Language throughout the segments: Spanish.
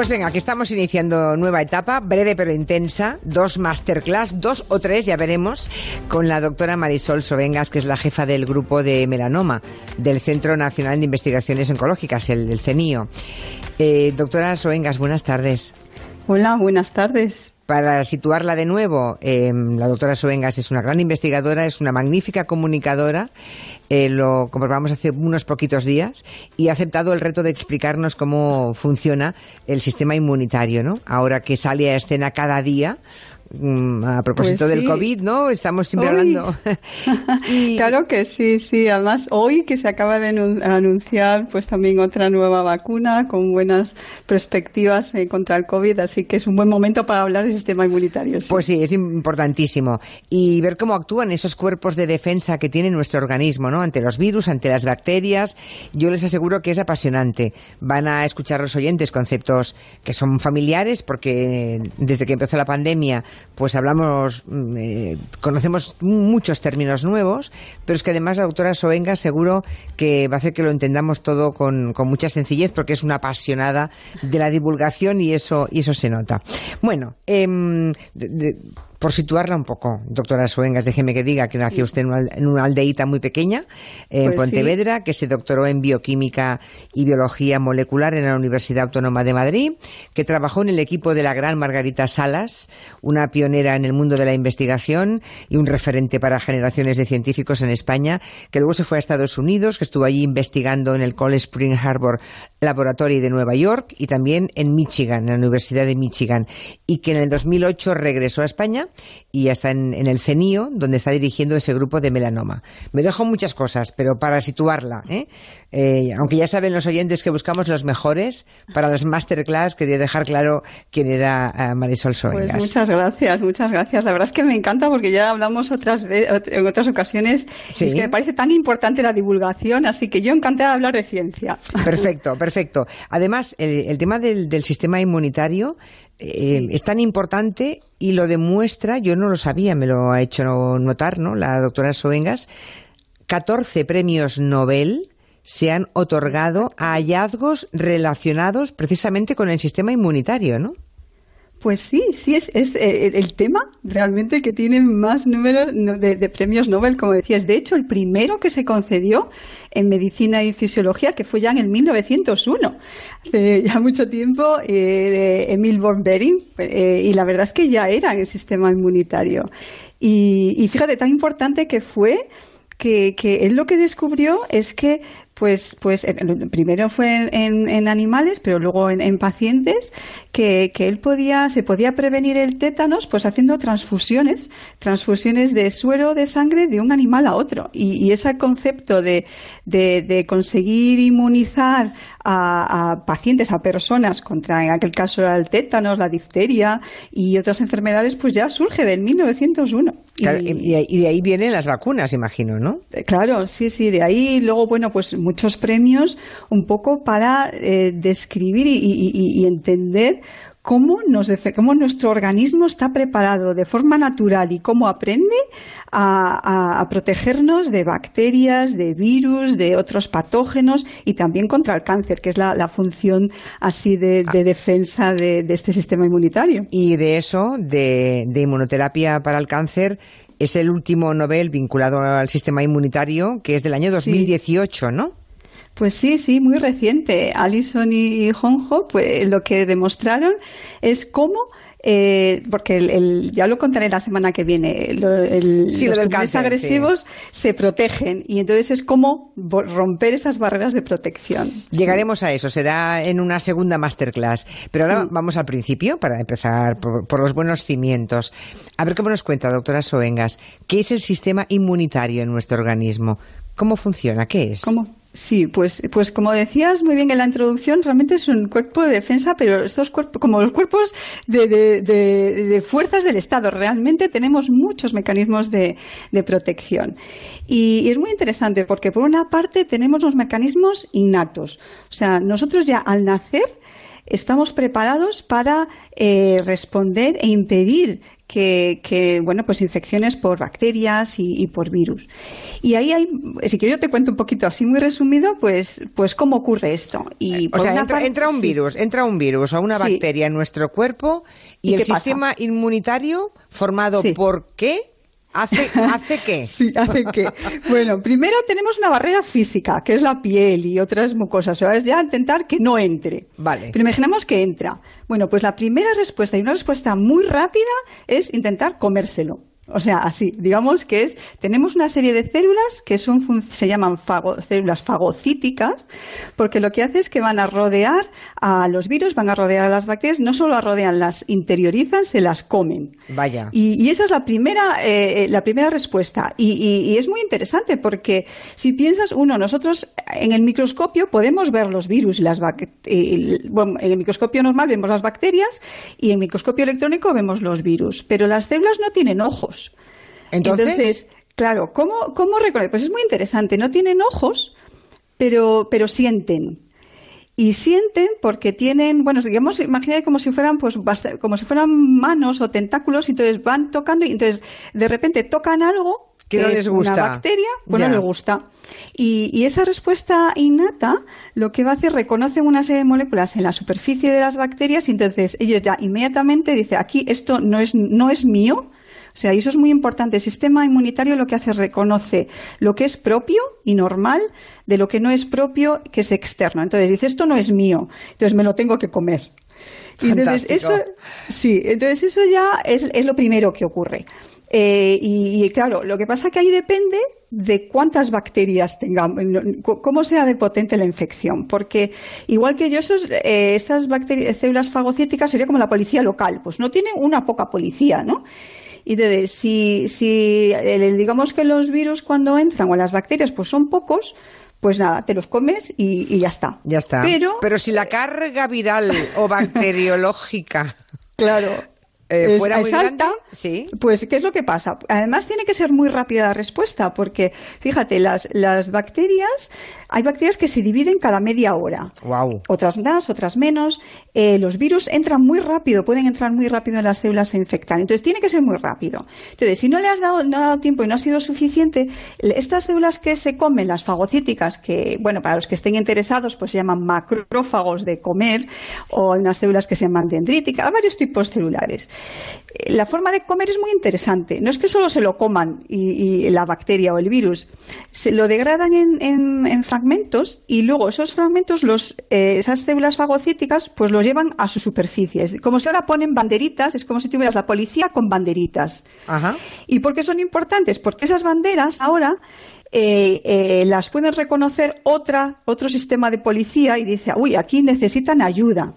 Pues venga, aquí estamos iniciando nueva etapa, breve pero intensa, dos masterclass, dos o tres, ya veremos, con la doctora Marisol Sovengas, que es la jefa del grupo de melanoma del Centro Nacional de Investigaciones Oncológicas, el, CENIO. Eh, doctora Sovengas, buenas tardes. Hola, buenas tardes. Para situarla de nuevo, em, la doctora Soengas es una gran investigadora, es una magnífica comunicadora, eh, lo comprobamos hace unos poquitos días, y ha aceptado el reto de explicarnos cómo funciona el sistema inmunitario, ¿no? Ahora que sale a escena cada día a propósito pues del COVID, ¿no? Estamos siempre hablando. Claro que sí, sí. Además, hoy que se acaba de anunciar pues también otra nueva vacuna con buenas perspectivas eh, contra el COVID, así que es un buen momento para hablar del sistema inmunitario. Pues sí, es importantísimo. Y ver cómo actúan esos cuerpos de defensa que tiene nuestro organismo, ¿no? Ante los virus, ante las bacterias. Yo les aseguro que es apasionante. Van a escuchar los oyentes conceptos que son familiares porque desde que empezó la pandemia pues hablamos, mm, eh, conocemos muchos términos nuevos, pero es que además la doctora Soenga seguro que va a hacer que lo entendamos todo con, mucha sencillez porque es una apasionada de la divulgación y eso, y eso se nota. Bueno, em, por situarla un poco, doctora Suengas, déjeme que diga que nació usted en una, aldeíta muy pequeña, en pues Pontevedra, que se doctoró en bioquímica y biología molecular en la Universidad Autónoma de Madrid, que trabajó en el equipo de la gran Margarita Salas, una pionera en el mundo de la investigación y un referente para generaciones de científicos en España, que luego se fue a Estados Unidos, que estuvo allí investigando en el Cole Spring Harbor Laboratory de Nueva York y también en Michigan, en la Universidad de Michigan, y que en el 2008 regresó a España y está en, el CENIO, donde está dirigiendo ese grupo de melanoma. Me dejo muchas cosas, pero para situarla, ¿eh? Eh, aunque ya saben los oyentes que buscamos los mejores, para las masterclass quería dejar claro quién era eh, Marisol Soengas. Pues muchas gracias, muchas gracias. La verdad es que me encanta porque ya hablamos otras en otras ocasiones y es que me parece tan importante la divulgación, así que yo encantada de hablar de ciencia. Perfecto, perfecto. Además, el, tema del, sistema inmunitario eh, es tan importante y lo demuestra, yo no lo sabía, me lo ha hecho notar ¿no? la doctora Soengas, 14 premios Nobel se han otorgado a hallazgos relacionados precisamente con el sistema inmunitario, ¿no? Pues sí, sí, es, eh, el tema realmente que tiene más números de, premios Nobel, como decías. De hecho, el primero que se concedió en medicina y fisiología, que fue ya en el 1901, hace ya mucho tiempo, eh, de Emil von Behring, eh, y la verdad es que ya era en el sistema inmunitario. Y, y fíjate, tan importante que fue que, que, él lo que descubrió es que pues, pues primero fue en, animales, pero luego en, pacientes, que, él podía, se podía prevenir el tétanos pues haciendo transfusiones, transfusiones de suero de sangre de un animal a otro. Y, ese concepto de, de, conseguir inmunizar a, pacientes, a personas contra, en aquel caso el tétanos, la difteria y otras enfermedades, pues ya surge del 1901. y, de ahí vienen las vacunas, imagino, ¿no? Claro, sí, sí, de ahí luego, bueno, pues muchos premios un poco para eh, describir y, entender cómo, nos, cómo nuestro organismo está preparado de forma natural y cómo aprende a, protegernos de bacterias, de virus, de otros patógenos y también contra el cáncer, que es la, función así de, ah. defensa de, este sistema inmunitario. Y de eso, de, de inmunoterapia para el cáncer, es el último Nobel vinculado al sistema inmunitario, que es del año 2018, ¿no? Pues sí, sí, muy reciente. Allison y Honjo, pues lo que demostraron es cómo eh, porque el, ya lo contaré la semana que viene, los tumores agresivos se protegen y entonces es como romper esas barreras de protección. Llegaremos a eso, será en una segunda masterclass. Pero ahora mm. vamos al principio para empezar por, por, los buenos cimientos. A ver cómo nos cuenta, doctora Soengas, ¿qué es el sistema inmunitario en nuestro organismo? ¿Cómo funciona? ¿Qué es? ¿Cómo? Sí, pues, pues como decías muy bien en la introducción, realmente es un cuerpo de defensa, pero estos cuerpos, como los cuerpos de, de, de, fuerzas del Estado, realmente tenemos muchos mecanismos de, protección. Y, y, es muy interesante porque, por una parte, tenemos los mecanismos innatos. O sea, nosotros ya al nacer estamos preparados para eh, responder e impedir que, bueno, pues infecciones por bacterias y, por virus. Y ahí hay, si que yo te cuento un poquito así muy resumido, pues, pues cómo ocurre esto. Y o sea, entra, un virus, entra un virus o una bacteria en nuestro cuerpo y, el sistema inmunitario formado por qué? ¿Hace, ¿Hace qué? Sí, hace qué. Bueno, primero tenemos una barrera física, que es la piel y otras mucosas. Sea, es ya intentar que no entre. Vale. Pero imaginemos que entra. Bueno, pues la primera respuesta y una respuesta muy rápida es intentar comérselo. O sea, así, digamos que es, tenemos una serie de células que son, se llaman células fagocíticas, porque lo que hace es que van a rodear a los virus, van a rodear a las bacterias, no solo las rodean, las interiorizan, se las comen. Vaya. Y, esa es la primera, eh, la primera respuesta. Y, es muy interesante porque si piensas, uno, nosotros en el microscopio podemos ver los virus y las bacterias. Bueno, en el microscopio normal vemos las bacterias y en el microscopio electrónico vemos los virus, pero las células no tienen ojos. Entonces, claro, ¿cómo, cómo reconocer? Pues es muy interesante. No tienen ojos, pero, pero sienten. Y sienten porque tienen, bueno, digamos, imagínate como si fueran, pues, como si fueran manos o tentáculos, y entonces van tocando y entonces de repente tocan algo que, no les gusta. una bacteria, pues no les gusta. Y, y, esa respuesta innata lo que va a hacer, reconocen una serie de moléculas en la superficie de las bacterias y entonces ellos ya inmediatamente dicen, aquí esto no es, no es mío, sea, y eso es muy importante. El sistema inmunitario lo que hace es reconoce lo que es propio y normal de lo que no es propio, que es externo. Entonces dice, esto no es mío, entonces me lo tengo que comer. Y entonces eso, sí, entonces eso ya es, es lo primero que ocurre. Eh, y, claro, lo que pasa es que ahí depende de cuántas bacterias tengamos, cómo sea de potente la infección. Porque igual que yo, esos, eh, estas bacterias, células fagocíticas sería como la policía local, pues no tiene una poca policía, ¿no? Y de, si, si digamos que los virus cuando entran o las bacterias pues son pocos, pues nada, te los comes y, ya está. Ya está. Pero, Pero si la carga viral o bacteriológica claro, eh, fuera muy alta, sí. pues ¿qué es lo que pasa? Además tiene que ser muy rápida la respuesta, porque fíjate, las, las bacterias, hay bacterias que se dividen cada media hora. Wow. Otras más, otras menos. Eh, los virus entran muy rápido, pueden entrar muy rápido en las células e infectar. Entonces tiene que ser muy rápido. Entonces, si no le has dado, no dado tiempo y no ha sido suficiente, estas células que se comen, las fagocíticas, que, bueno, para los que estén interesados, pues se llaman macrófagos de comer, o unas células que se llaman dendríticas, hay varios tipos celulares la forma de comer es muy interesante. No es que solo se lo coman y, la bacteria o el virus, se lo degradan en, fragmentos y luego esos fragmentos, los, eh, esas células fagocíticas, pues los llevan a su superficie. como si ahora ponen banderitas, es como si tuvieras la policía con banderitas. ¿Y por qué son importantes? Porque esas banderas ahora eh, eh, las pueden reconocer otra, otro sistema de policía y dice, uy, aquí necesitan ayuda.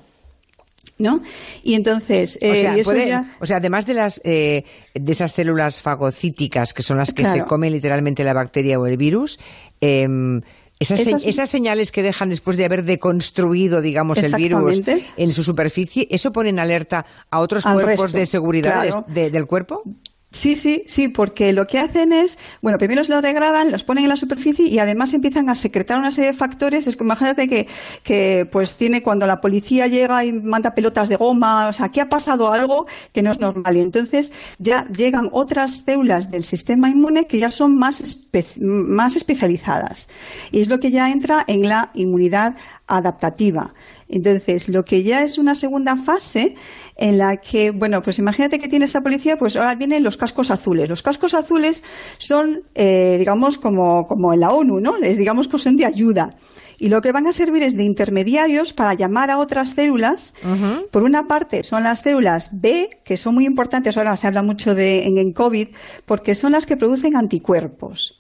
¿No? Y entonces, o, sea, o sea, además de las eh, de esas células fagocíticas que son las que se comen literalmente la bacteria o el virus, em, esas, señales que dejan después de haber deconstruido, digamos, el virus en su superficie, ¿eso pone en alerta a otros cuerpos de seguridad del cuerpo? Sí, sí, sí, porque lo que hacen es, bueno, primero los lo degradan, los ponen en la superficie y además empiezan a secretar una serie de factores. Es que imagínate que, que pues tiene cuando la policía llega y manda pelotas de goma, o sea, aquí ha pasado algo que no es normal. Y entonces ya llegan otras células del sistema inmune que ya son más, más especializadas. Y es lo que ya entra en la inmunidad adaptativa. Entonces, lo que ya es una segunda fase en la que, bueno, pues imagínate que tiene esta policía, pues ahora vienen los cascos azules. Los cascos azules son, eh, digamos, como, como en la ONU, ¿no? digamos que son de ayuda. Y lo que van a servir es de intermediarios para llamar a otras células. Por una parte, son las células B, que son muy importantes, ahora se habla mucho de en, en COVID, porque son las que producen anticuerpos.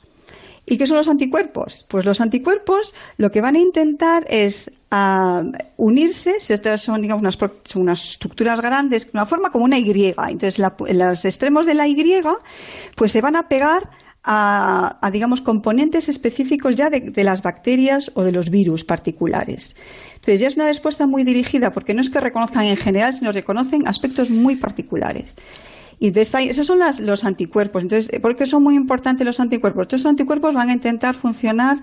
¿Y qué son los anticuerpos? Pues los anticuerpos lo que van a intentar es ah, unirse, estas son digamos unas, unas, estructuras grandes, una forma como una Y. Entonces en los extremos de la Y pues se van a pegar a, digamos componentes específicos ya de, de, las bacterias o de los virus particulares. Entonces ya es una respuesta muy dirigida porque no es que reconozcan en general, sino reconocen aspectos muy particulares. Y de esta, esos son los anticuerpos. Entonces, ¿por qué son muy importantes los anticuerpos? Estos anticuerpos van a intentar funcionar,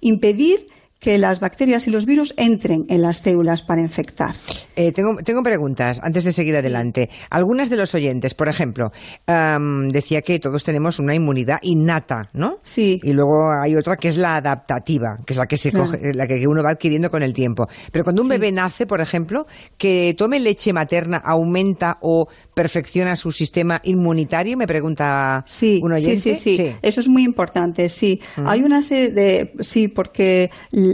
impedir que las bacterias y los virus entren en las células para infectar. Eh, tengo, tengo preguntas antes de seguir adelante. Algunas de los oyentes, por ejemplo, decía que todos tenemos una inmunidad innata, ¿no? Sí. Y luego hay otra que es la adaptativa, que es la que se coge, la que uno va adquiriendo con el tiempo. Pero cuando un bebé nace, por ejemplo, que tome leche materna aumenta o perfecciona su sistema inmunitario, me pregunta sí, un oyente. Sí, sí, sí, Eso es muy importante, sí. Hay una serie de sí, porque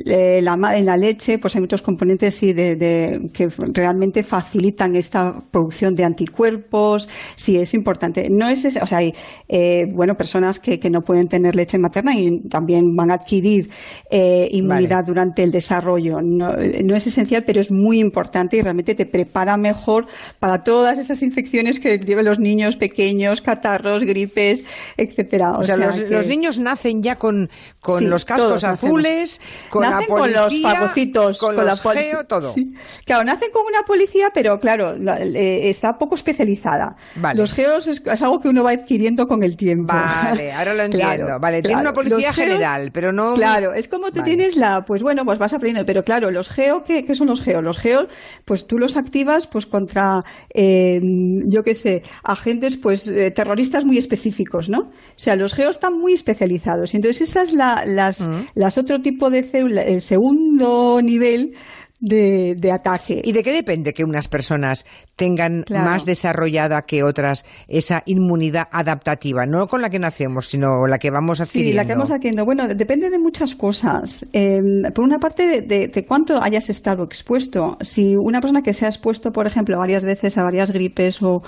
eh, la, en la leche pues hay muchos componentes sí, de, que realmente facilitan esta producción de anticuerpos. Sí, es importante. No es, o sea, hay eh, bueno personas que, que, no pueden tener leche materna y también van a adquirir eh, inmunidad durante el desarrollo. No, no es esencial, pero es muy importante y realmente te prepara mejor para todas esas infecciones que llevan los niños pequeños, catarros, gripes, etcétera. O, sea, los, niños nacen ya con, con los cascos azules, con nacen con los fagocitos, con, con los geo, todo. Claro, nacen con una policía, pero claro, eh, está poco especializada. Los geos es, algo que uno va adquiriendo con el tiempo. Vale, ahora lo entiendo. vale, tiene una policía general, pero no. Claro, es como tú tienes la, pues bueno, pues vas aprendiendo. Pero claro, los geo, ¿qué, qué son los geo? Los geo, pues tú los activas, pues contra, eh, yo qué sé, agentes, pues eh, terroristas muy específicos, ¿no? O sea, los geos están muy especializados. Entonces esas es la, las, mm. las otro tipo de células, el segundo nivel de, ataque. ¿Y de qué depende que unas personas tengan más desarrollada que otras esa inmunidad adaptativa? No con la que nacemos, sino la que vamos adquiriendo. Sí, la que vamos adquiriendo. Bueno, depende de muchas cosas. Em, por una parte, de, cuánto hayas estado expuesto. Si una persona que se ha expuesto, por ejemplo, varias veces a varias gripes o,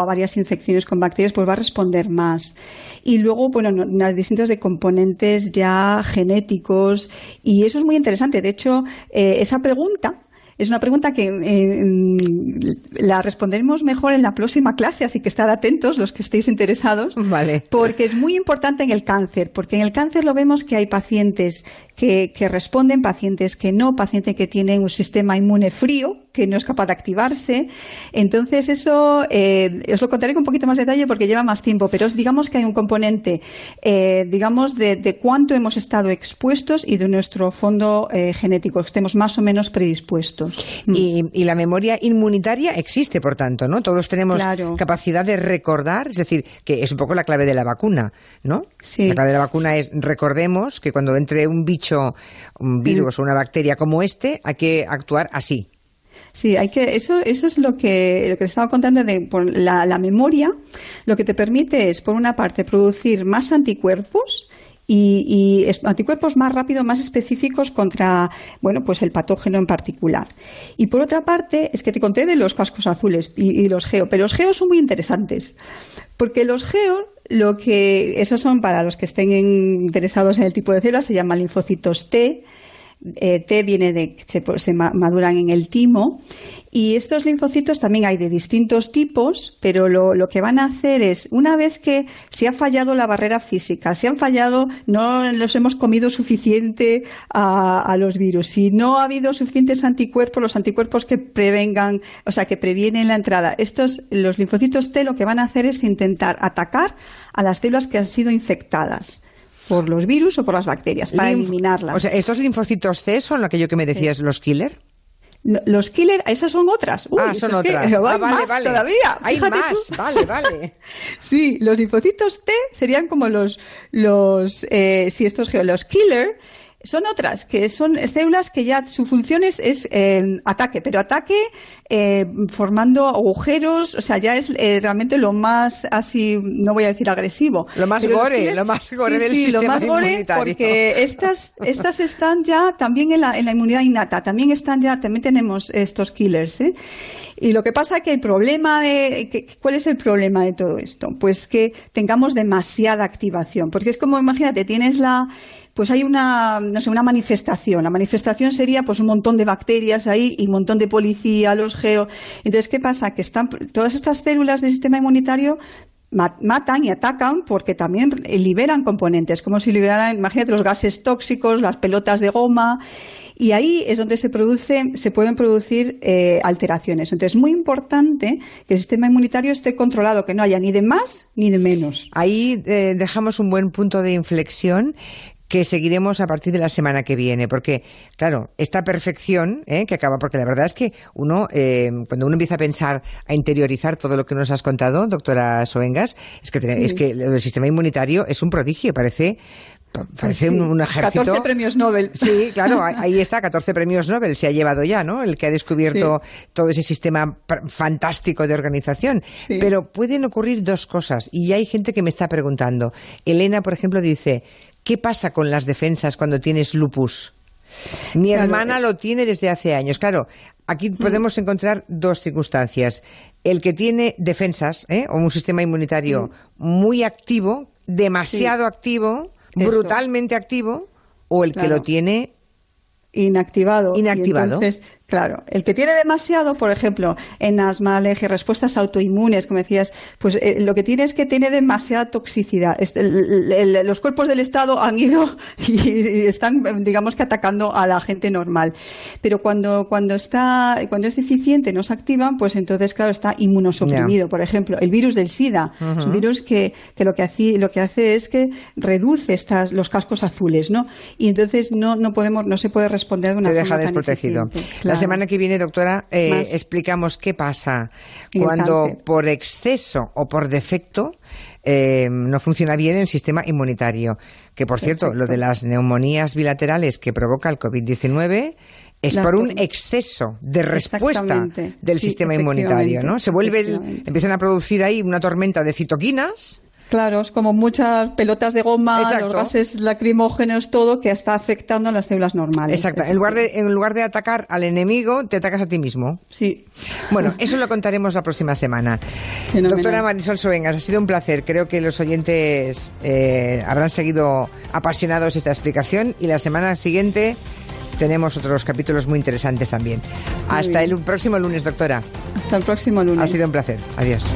a varias infecciones con bacterias, pues va a responder más. Y luego, bueno, las distintas de componentes ya genéticos. Y eso es muy interesante. De hecho, eh, esa pregunta es una pregunta que eh, la responderemos mejor en la próxima clase, así que estad atentos los que estéis interesados. Vale. Porque es muy importante en el cáncer, porque en el cáncer lo vemos que hay pacientes que, responden, pacientes que no, pacientes que tienen un sistema inmune frío, que no es capaz de activarse. Entonces, eso eh, os lo contaré con un poquito más de detalle porque lleva más tiempo, pero digamos que hay un componente, eh, digamos, de, cuánto hemos estado expuestos y de nuestro fondo eh, genético, que estemos más o menos predispuestos. Mm. Y, la memoria inmunitaria existe, por tanto, ¿no? Todos tenemos capacidad de recordar, es decir, que es un poco la clave de la vacuna, ¿no? Sí. La clave de la vacuna es recordemos que cuando entre un bicho, un virus o una bacteria como este, hay que actuar así. Sí, hay que, eso, eso es lo que, lo que estaba contando de por la, la memoria. Lo que te permite es, por una parte, producir más anticuerpos y, anticuerpos más rápidos, más específicos contra, bueno, pues el patógeno en particular. Y por otra parte, es que te conté de los cascos azules y, los geo, pero los geos son muy interesantes, porque los geos, lo que, esos son para los que estén interesados en el tipo de células, se llaman linfocitos T, eh, T viene de se, se maduran en el timo y estos linfocitos también hay de distintos tipos, pero lo, que van a hacer es, una vez que se ha fallado la barrera física, si han fallado, no los hemos comido suficiente a, los virus, si no ha habido suficientes anticuerpos, los anticuerpos que prevengan, o sea, que previenen la entrada, estos, los linfocitos T lo que van a hacer es intentar atacar a las células que han sido infectadas por los virus o por las bacterias, para eliminarlas. O sea, ¿estos linfocitos C son aquello que me decías, los killer? los killer, esas son otras. ah, son otras. ah, vale, vale. Todavía. Hay más, vale, vale. sí, los linfocitos T serían como los, los eh, si estos los killer son otras, que son células que ya su función es, eh, ataque, pero ataque eh, formando agujeros, o sea, ya es eh, realmente lo más así, no voy a decir agresivo. Lo más gore, lo más gore del sí, lo más gore porque estas, estas están ya también en la, en la inmunidad innata, también están ya, también tenemos estos killers, ¿eh? Y lo que pasa es que el problema de, ¿cuál es el problema de todo esto? Pues que tengamos demasiada activación, porque es como, imagínate, tienes la, pues hay una, no sé, una manifestación. La manifestación sería pues un montón de bacterias ahí y un montón de policía, los geo. Entonces, ¿qué pasa? Que están todas estas células del sistema inmunitario matan y atacan porque también liberan componentes, como si liberaran, imagínate los gases tóxicos, las pelotas de goma, y ahí es donde se produce, se pueden producir eh, alteraciones. Entonces es muy importante que el sistema inmunitario esté controlado, que no haya ni de más ni de menos. Ahí eh, dejamos un buen punto de inflexión que seguiremos a partir de la semana que viene, porque, claro, esta perfección ¿eh? que acaba, porque la verdad es que uno, eh, cuando uno empieza a pensar, a interiorizar todo lo que nos has contado, doctora Soengas, es que, es que lo del sistema inmunitario es un prodigio, parece Parece un, ejército. 14 premios Nobel. Sí, claro, ahí está, 14 premios Nobel se ha llevado ya, ¿no? El que ha descubierto todo ese sistema fantástico de organización. Pero pueden ocurrir dos cosas, y ya hay gente que me está preguntando. Elena, por ejemplo, dice: ¿Qué pasa con las defensas cuando tienes lupus? Mi hermana eh. lo tiene desde hace años. Claro, aquí mm. podemos encontrar dos circunstancias. El que tiene defensas, ¿eh? o un sistema inmunitario mm. muy activo, demasiado activo, brutalmente activo o el que lo tiene inactivado. Inactivado. entonces, Claro, el que tiene demasiado, por ejemplo, en asma, alergia, respuestas autoinmunes, como decías, pues eh, lo que tiene es que tiene demasiada toxicidad. Este, los cuerpos del Estado han ido y, están, digamos que atacando a la gente normal. Pero cuando, cuando está, cuando es deficiente, no se activan, pues entonces, claro, está inmunosuprimido. Por ejemplo, el virus del SIDA, es un virus que, que lo que hace, lo que hace es que reduce estas, los cascos azules, ¿no? Y entonces no, no podemos, no se puede responder de una Te forma deja desprotegido semana que viene, doctora, eh, explicamos qué pasa cuando por exceso o por defecto eh, no funciona bien el sistema inmunitario. Que, por cierto, lo de las neumonías bilaterales que provoca el COVID-19 es por un exceso de respuesta del sistema inmunitario, ¿no? Se vuelve, empiezan a producir ahí una tormenta de citoquinas Claro, es como muchas pelotas de goma, los gases lacrimógenos, todo que está afectando a las células normales. Exacto. En lugar, de, en lugar de atacar al enemigo, te atacas a ti mismo. Sí. Bueno, eso lo contaremos la próxima semana. Doctora Marisol Soengas, ha sido un placer. Creo que los oyentes eh, habrán seguido apasionados esta explicación y la semana siguiente tenemos otros capítulos muy interesantes también. Hasta el próximo lunes, doctora. Hasta el próximo lunes. Ha sido un placer. Adiós.